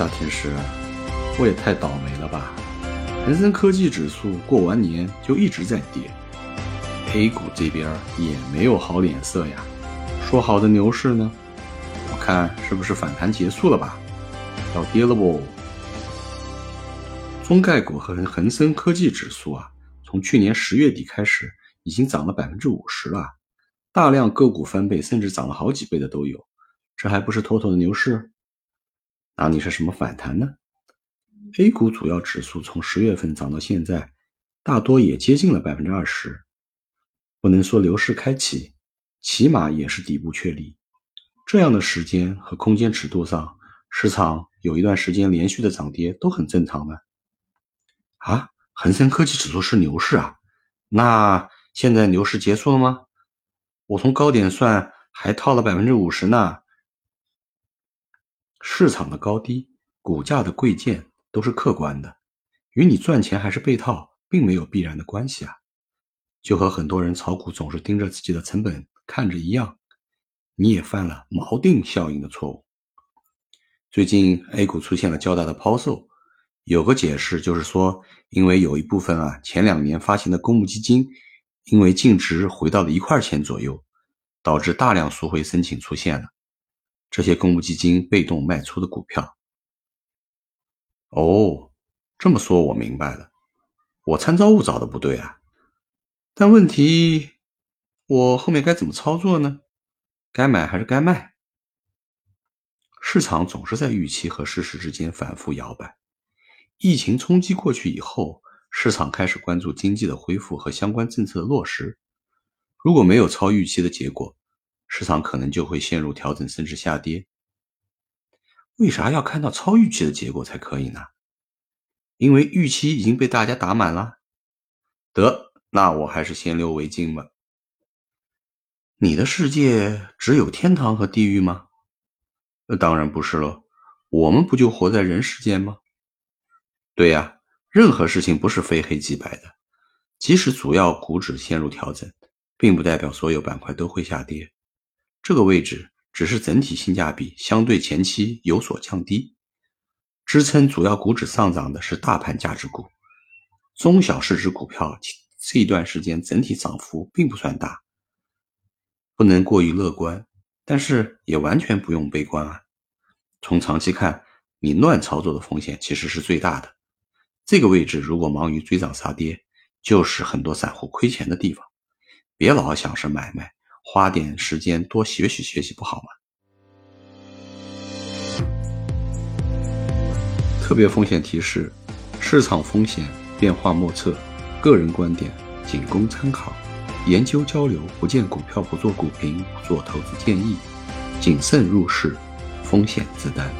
大天师，我也太倒霉了吧！恒生科技指数过完年就一直在跌，A 股这边也没有好脸色呀。说好的牛市呢？我看是不是反弹结束了吧？要跌了不？中概股和恒生科技指数啊，从去年十月底开始，已经涨了百分之五十了，大量个股翻倍，甚至涨了好几倍的都有。这还不是妥妥的牛市？那你是什么反弹呢？A 股主要指数从十月份涨到现在，大多也接近了百分之二十，不能说牛市开启，起码也是底部确立。这样的时间和空间尺度上，市场有一段时间连续的涨跌都很正常的。啊，恒生科技指数是牛市啊？那现在牛市结束了吗？我从高点算，还套了百分之五十呢。市场的高低、股价的贵贱都是客观的，与你赚钱还是被套并没有必然的关系啊。就和很多人炒股总是盯着自己的成本看着一样，你也犯了锚定效应的错误。最近 A 股出现了较大的抛售，有个解释就是说，因为有一部分啊前两年发行的公募基金，因为净值回到了一块钱左右，导致大量赎回申请出现了。这些公募基金被动卖出的股票，哦，这么说我明白了，我参照物找的不对啊。但问题，我后面该怎么操作呢？该买还是该卖？市场总是在预期和事实之间反复摇摆。疫情冲击过去以后，市场开始关注经济的恢复和相关政策的落实。如果没有超预期的结果，市场可能就会陷入调整甚至下跌。为啥要看到超预期的结果才可以呢？因为预期已经被大家打满了。得，那我还是先留为敬吧。你的世界只有天堂和地狱吗？那当然不是了。我们不就活在人世间吗？对呀，任何事情不是非黑即白的。即使主要股指陷入调整，并不代表所有板块都会下跌。这个位置只是整体性价比相对前期有所降低，支撑主要股指上涨的是大盘价值股，中小市值股票这一段时间整体涨幅并不算大，不能过于乐观，但是也完全不用悲观啊。从长期看，你乱操作的风险其实是最大的。这个位置如果忙于追涨杀跌，就是很多散户亏钱的地方。别老想是买卖。花点时间多学习学习不好吗？特别风险提示：市场风险变化莫测，个人观点仅供参考，研究交流不见股票不做股评，不做投资建议，谨慎入市，风险自担。